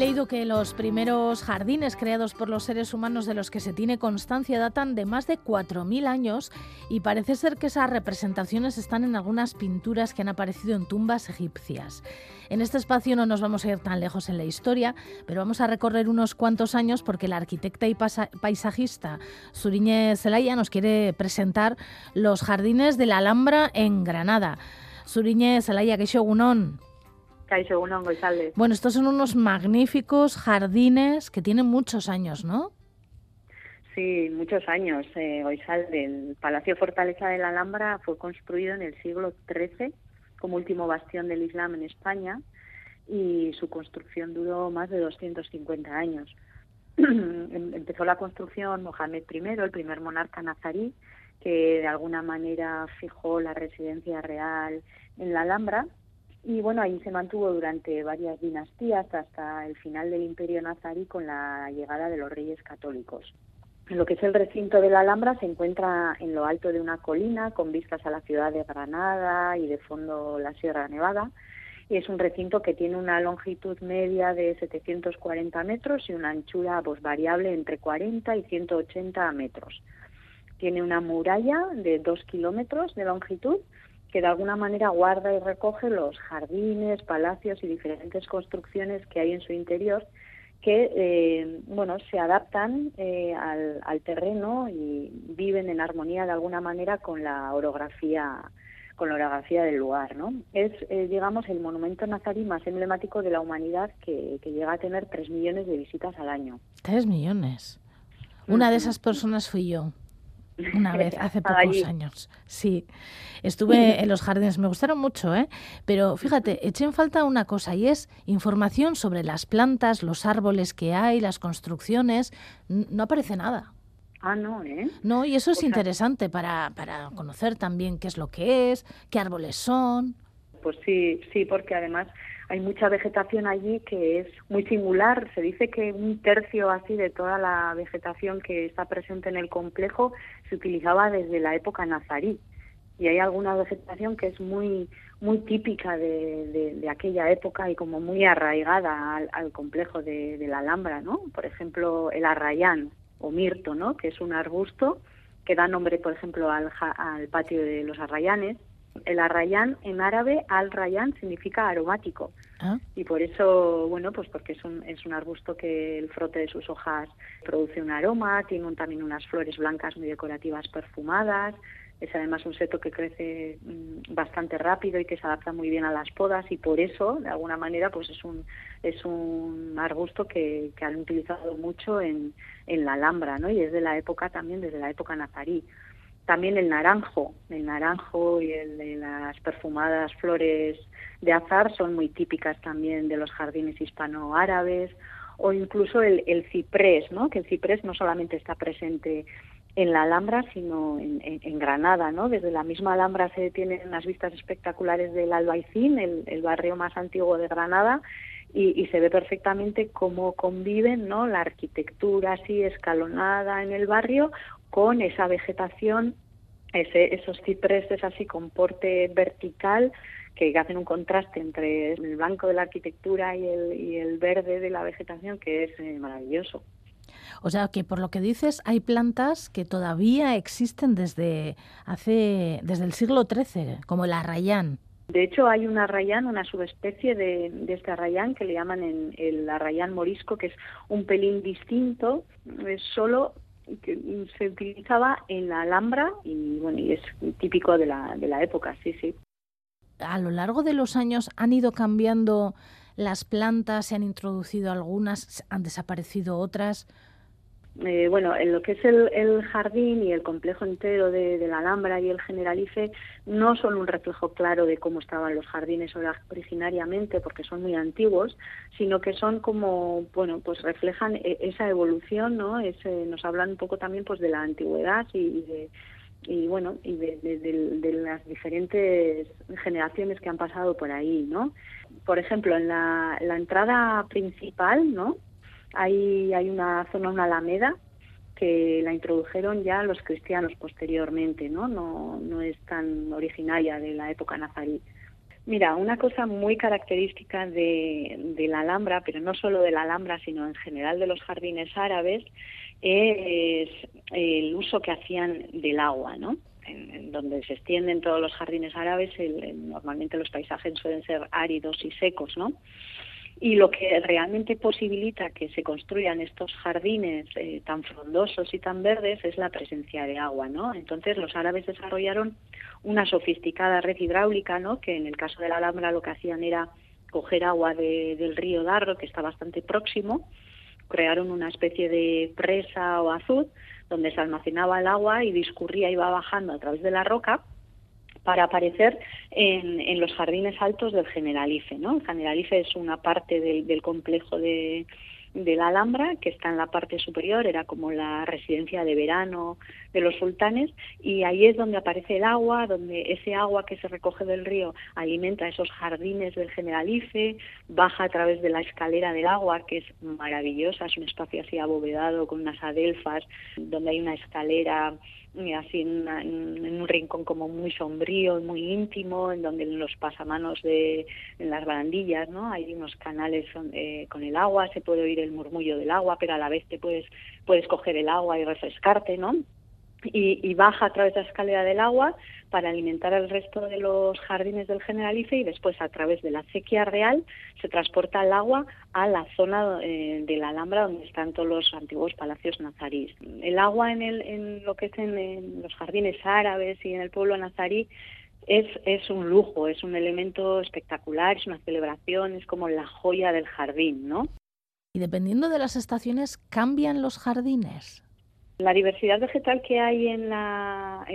leído que los primeros jardines creados por los seres humanos de los que se tiene constancia datan de más de 4.000 años y parece ser que esas representaciones están en algunas pinturas que han aparecido en tumbas egipcias. En este espacio no nos vamos a ir tan lejos en la historia, pero vamos a recorrer unos cuantos años porque la arquitecta y paisajista Suriñe Zelaya nos quiere presentar los jardines de la Alhambra en Granada. Suriñe Zelaya, que Shogunón. Bueno, estos son unos magníficos jardines que tienen muchos años, ¿no? Sí, muchos años. Eh, el Palacio Fortaleza de la Alhambra fue construido en el siglo XIII como último bastión del Islam en España y su construcción duró más de 250 años. Em, empezó la construcción Mohamed I, el primer monarca nazarí, que de alguna manera fijó la residencia real en la Alhambra y bueno, ahí se mantuvo durante varias dinastías hasta el final del imperio nazarí con la llegada de los reyes católicos. Lo que es el recinto de la Alhambra se encuentra en lo alto de una colina con vistas a la ciudad de Granada y de fondo la Sierra Nevada. Y es un recinto que tiene una longitud media de 740 metros y una anchura pues, variable entre 40 y 180 metros. Tiene una muralla de dos kilómetros de longitud que de alguna manera guarda y recoge los jardines, palacios y diferentes construcciones que hay en su interior que eh, bueno se adaptan eh, al, terreno y viven en armonía de alguna manera con la orografía con la orografía del lugar no es eh, digamos el monumento nazarí más emblemático de la humanidad que, que llega a tener tres millones de visitas al año. Tres millones. Una de esas personas fui yo una vez, hace pocos años. Sí, estuve en los jardines, me gustaron mucho, ¿eh? Pero fíjate, eché en falta una cosa y es información sobre las plantas, los árboles que hay, las construcciones. No aparece nada. Ah, no, ¿eh? No, y eso es interesante para, para conocer también qué es lo que es, qué árboles son. Pues sí, sí, porque además hay mucha vegetación allí que es muy singular. Se dice que un tercio así de toda la vegetación que está presente en el complejo se utilizaba desde la época nazarí. Y hay alguna vegetación que es muy muy típica de, aquella época y como muy arraigada al, complejo de, la Alhambra, ¿no? Por ejemplo, el arrayán o mirto, ¿no? Que es un arbusto que da nombre, por ejemplo, al, al patio de los arrayanes el arrayán en árabe, al rayán significa aromático. Ah. Y por eso, bueno, pues porque es un, es un arbusto que el frote de sus hojas produce un aroma, tiene también unas flores blancas muy decorativas perfumadas, es además un seto que crece mm, bastante rápido y que se adapta muy bien a las podas y por eso, de alguna manera, pues es un, es un arbusto que, que han utilizado mucho en, en la Alhambra, ¿no? Y es de la época también, desde la época nazarí también el naranjo, el naranjo y el de las perfumadas flores de azar son muy típicas también de los jardines hispano-árabes o incluso el, ciprés, ¿no? Que el ciprés no solamente está presente en la Alhambra, sino en, Granada, ¿no? Desde la misma Alhambra se tienen unas vistas espectaculares del Albaicín, el, barrio más antiguo de Granada, y, y, se ve perfectamente cómo conviven, ¿no? La arquitectura así escalonada en el barrio con esa vegetación, ese, esos cipreses así con porte vertical que hacen un contraste entre el blanco de la arquitectura y el, y el verde de la vegetación que es eh, maravilloso. O sea que por lo que dices hay plantas que todavía existen desde hace desde el siglo XIII, como el arrayán. De hecho, hay un arrayán, una subespecie de, de, este arrayán que le llaman en el arrayán morisco, que es un pelín distinto, es solo que se utilizaba en la Alhambra y bueno y es típico de la, de la época, sí, sí. A lo largo de los años han ido cambiando las plantas, se han introducido algunas, han desaparecido otras. Eh, bueno, en lo que es el, jardín y el complejo entero de, la Alhambra y el Generalife no son un reflejo claro de cómo estaban los jardines originariamente, porque son muy antiguos, sino que son como, bueno, pues reflejan e, esa evolución, ¿no? nos hablan un poco también pues de la antigüedad y, de y bueno y de, las diferentes generaciones que han pasado por ahí no por ejemplo en la, la entrada principal no hay, una zona, una alameda, que la introdujeron ya los cristianos posteriormente, ¿no? No, no es tan originaria de la época nazarí. Mira, una cosa muy característica de, la Alhambra, pero no solo de la Alhambra, sino en general de los jardines árabes, es el uso que hacían del agua, ¿no? En, donde se extienden todos los jardines árabes, normalmente los paisajes suelen ser áridos y secos, ¿no? Y lo que realmente posibilita que se construyan estos jardines eh, tan frondosos y tan verdes es la presencia de agua, ¿no? Entonces los árabes desarrollaron una sofisticada red hidráulica, ¿no? Que en el caso de la Alhambra lo que hacían era coger agua del río Darro, que está bastante próximo, crearon una especie de presa o azud donde se almacenaba el agua y discurría y iba bajando a través de la roca para aparecer en, los jardines altos del Generalife. ¿no? El Generalife es una parte del, complejo de, la Alhambra, que está en la parte superior, era como la residencia de verano de los sultanes, y ahí es donde aparece el agua, donde ese agua que se recoge del río alimenta esos jardines del Generalife, baja a través de la escalera del agua, que es maravillosa, es un espacio así abovedado con unas adelfas, donde hay una escalera así en, un rincón como muy sombrío, muy íntimo, en donde en los pasamanos de en las barandillas, ¿no? Hay unos canales eh, con el agua, se puede oír el murmullo del agua, pero a la vez te puedes puedes coger el agua y refrescarte, ¿no? y, baja a través de la escalera del agua para alimentar el resto de los jardines del Generalife y después a través de la acequia real se transporta el agua a la zona eh, de la Alhambra donde están todos los antiguos palacios nazarís. El agua en, el, en lo que es en, los jardines árabes y en el pueblo nazarí es, es un lujo, es un elemento espectacular, es una celebración, es como la joya del jardín, ¿no? Y dependiendo de las estaciones, ¿cambian los jardines? La diversidad vegetal que hay en,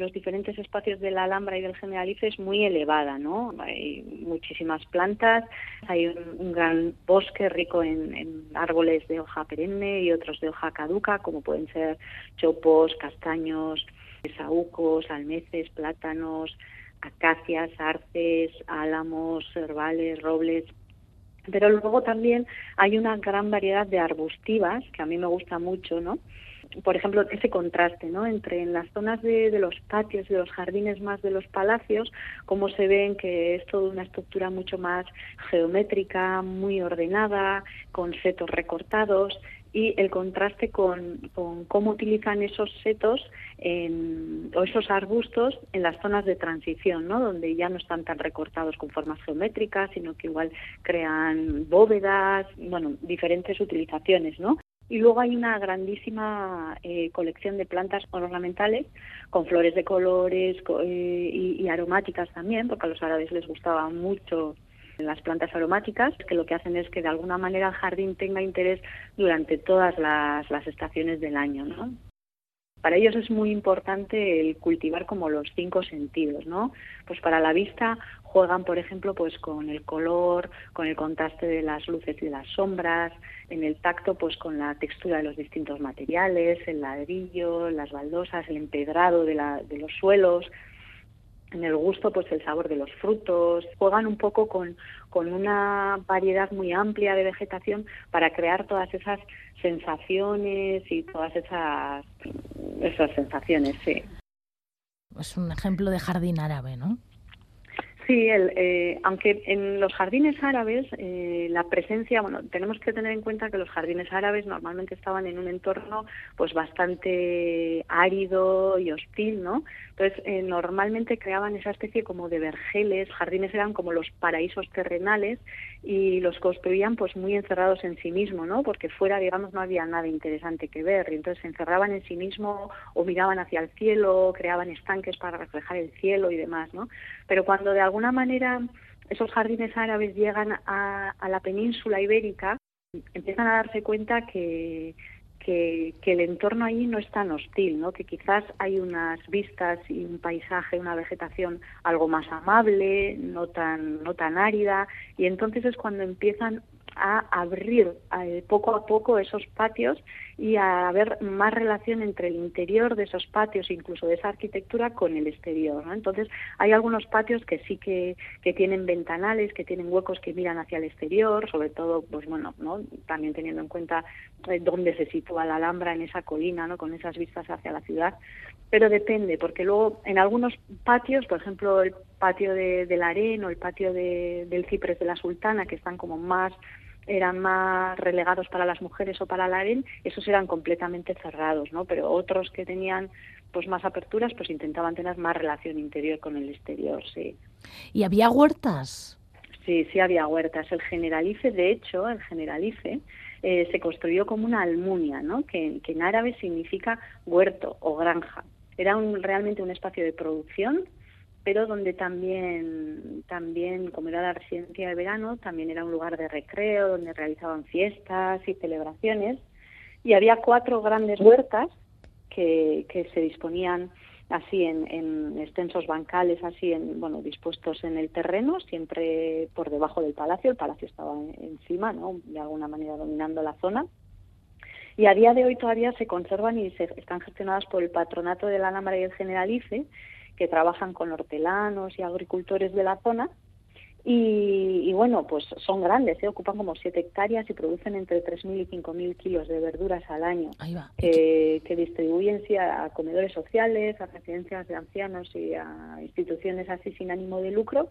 los diferentes espacios de la Alhambra y del Generalife es muy elevada, ¿no? Hay muchísimas plantas, hay un, gran bosque rico en, árboles de hoja perenne y otros de hoja caduca, como pueden ser chopos, castaños, saúcos, almeces, plátanos, acacias, arces, álamos, herbales, robles, pero luego también hay una gran variedad de arbustivas que a mí me gusta mucho, ¿no? por ejemplo, ese contraste ¿no? entre en las zonas de, los patios y los jardines más de los palacios, cómo se ven que es toda una estructura mucho más geométrica, muy ordenada, con setos recortados, y el contraste con, cómo utilizan esos setos o esos arbustos en las zonas de transición, ¿no? donde ya no están tan recortados con formas geométricas, sino que igual crean bóvedas, bueno, diferentes utilizaciones, ¿no? Y luego hay una grandísima eh, colección de plantas ornamentales con flores de colores eh, y, aromáticas también, porque a los árabes les gustaban mucho las plantas aromáticas, que lo que hacen es que de alguna manera el jardín tenga interés durante todas las, las estaciones del año, ¿no? Para ellos es muy importante el cultivar como los cinco sentidos, ¿no? Pues para la vista juegan, por ejemplo, pues con el color, con el contraste de las luces y de las sombras, en el tacto, pues con la textura de los distintos materiales, el ladrillo, las baldosas, el empedrado de, la, de los suelos, en el gusto, pues el sabor de los frutos. Juegan un poco con, con una variedad muy amplia de vegetación para crear todas esas sensaciones y todas esas, esas sensaciones, sí. Es un ejemplo de jardín árabe, ¿no? Sí, el, eh, aunque en los jardines árabes eh, la presencia, bueno, tenemos que tener en cuenta que los jardines árabes normalmente estaban en un entorno pues bastante árido y hostil, ¿no? Entonces eh, normalmente creaban esa especie como de vergeles, jardines eran como los paraísos terrenales y los construían pues muy encerrados en sí mismo, ¿no? Porque fuera, digamos, no había nada interesante que ver y entonces se encerraban en sí mismo o miraban hacia el cielo, creaban estanques para reflejar el cielo y demás, ¿no? Pero cuando de alguna manera esos jardines árabes llegan a, la península ibérica, empiezan a darse cuenta que, que, el entorno allí no es tan hostil, ¿no? que quizás hay unas vistas y un paisaje, una vegetación algo más amable, no tan, no tan árida, y entonces es cuando empiezan a abrir eh, poco a poco esos patios y a haber más relación entre el interior de esos patios, incluso de esa arquitectura, con el exterior. Entonces, hay algunos patios que sí que, que tienen ventanales, que tienen huecos que miran hacia el exterior, sobre todo, pues bueno, ¿no? también teniendo en cuenta eh, dónde se sitúa la Alhambra en esa colina, ¿no? con esas vistas hacia la ciudad. Pero depende, porque luego en algunos patios, por ejemplo, el patio de, del Aren o el patio de, del Cipres de la Sultana, que están como más eran más relegados para las mujeres o para el Aren, esos eran completamente cerrados, ¿no? Pero otros que tenían pues más aperturas, pues intentaban tener más relación interior con el exterior, sí. ¿Y había huertas? Sí, sí había huertas. El Generalife, de hecho, el Generalife eh, se construyó como una almunia, ¿no? Que, que en árabe significa huerto o granja. Era un, realmente un espacio de producción pero donde también, también, como era la residencia de verano, también era un lugar de recreo, donde realizaban fiestas y celebraciones. Y había cuatro grandes huertas que, que se disponían así en, en, extensos bancales, así en, bueno, dispuestos en el terreno, siempre por debajo del palacio. El palacio estaba encima, ¿no? De alguna manera dominando la zona. Y a día de hoy todavía se conservan y se, están gestionadas por el patronato de la Alhambra y el Generalife, que trabajan con hortelanos y agricultores de la zona. Y, bueno, pues son grandes, ¿eh? ocupan como 7 hectáreas y producen entre 3.000 y 5.000 kilos de verduras al año, Que, que, distribuyen sí, a comedores sociales, a residencias de ancianos y a instituciones así sin ánimo de lucro.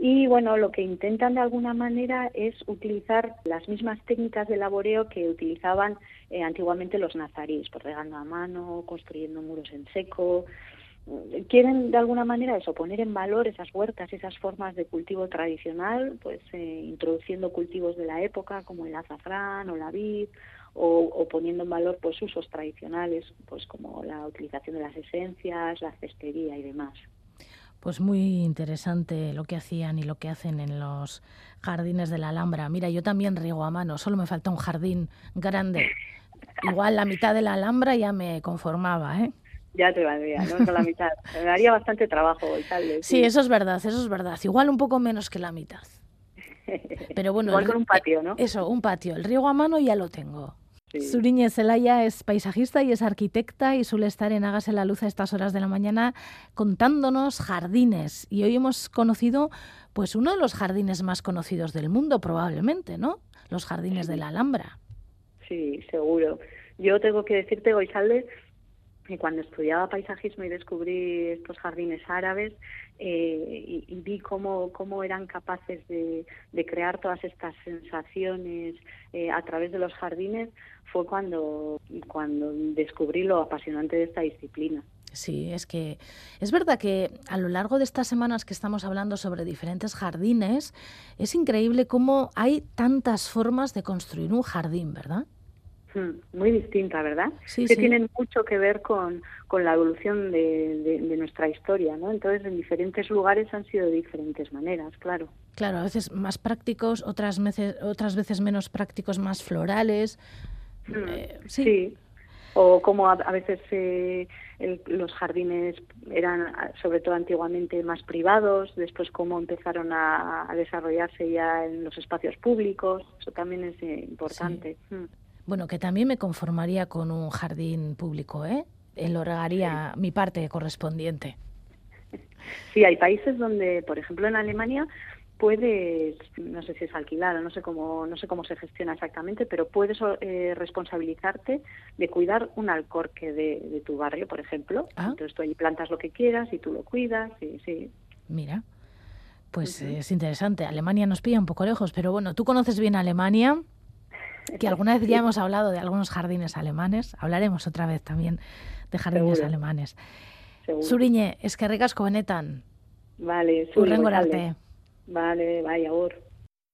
Y bueno, lo que intentan de alguna manera es utilizar las mismas técnicas de laboreo que utilizaban eh, antiguamente los nazaríes, por regando a mano, construyendo muros en seco, quieren de alguna manera eso, poner en valor esas huertas, esas formas de cultivo tradicional, pues eh, introduciendo cultivos de la época como el azafrán o la vid, o, poniendo en valor pues usos tradicionales, pues como la utilización de las esencias, la cestería y demás. Pues muy interesante lo que hacían y lo que hacen en los jardines de la Alhambra. Mira, yo también riego a mano, solo me falta un jardín grande. Igual la mitad de la Alhambra ya me conformaba, ¿eh? Ya te valdría, ¿no? Con la mitad. Me daría bastante trabajo tal Sí. sí, eso es verdad, eso es verdad. Igual un poco menos que la mitad. Pero bueno, Igual con un patio, ¿no? Eso, un patio. El riego a mano ya lo tengo. Sí. Suriñe Zelaya es paisajista y es arquitecta y suele estar en Hágase la Luz a estas horas de la mañana contándonos jardines. Y hoy hemos conocido pues uno de los jardines más conocidos del mundo probablemente, ¿no? Los jardines de la Alhambra. Sí, seguro. Yo tengo que decirte, Goizalde, cuando estudiaba paisajismo y descubrí estos jardines árabes eh, y, vi cómo, cómo eran capaces de, crear todas estas sensaciones eh, a través de los jardines, fue cuando, cuando descubrí lo apasionante de esta disciplina. Sí, es que es verdad que a lo largo de estas semanas que estamos hablando sobre diferentes jardines, es increíble cómo hay tantas formas de construir un jardín, ¿verdad? Hmm, muy distinta, ¿verdad? Sí, que tienen mucho que ver con, con la evolución de, de, nuestra historia, ¿no? Entonces, en diferentes lugares han sido de diferentes maneras, claro. Claro, a veces más prácticos, otras veces, otras veces menos prácticos, más florales. Hmm, eh, sí. O como a, veces eh, los jardines eran, sobre todo antiguamente, más privados, después cómo empezaron a, desarrollarse ya en los espacios públicos, eso también es eh, importante. Hmm. Bueno, que también me conformaría con un jardín público, ¿eh? Elorgaría mi parte correspondiente. Sí, hay países donde, por ejemplo, en Alemania puedes, no sé si es alquilado, no sé cómo, no sé cómo se gestiona exactamente, pero puedes eh, responsabilizarte de cuidar un alcorque de, tu barrio, por ejemplo. Ah. Entonces tú allí plantas lo que quieras y tú lo cuidas, y, sí. Mira, pues es interesante. Alemania nos pilla un poco lejos, pero bueno, tú conoces bien Alemania que alguna vez ya hemos hablado de algunos jardines alemanes, hablaremos otra vez también de jardines alemanes. Suriñe, es que ricas benetan. Vale, Urrengorarte. Vale, vaya,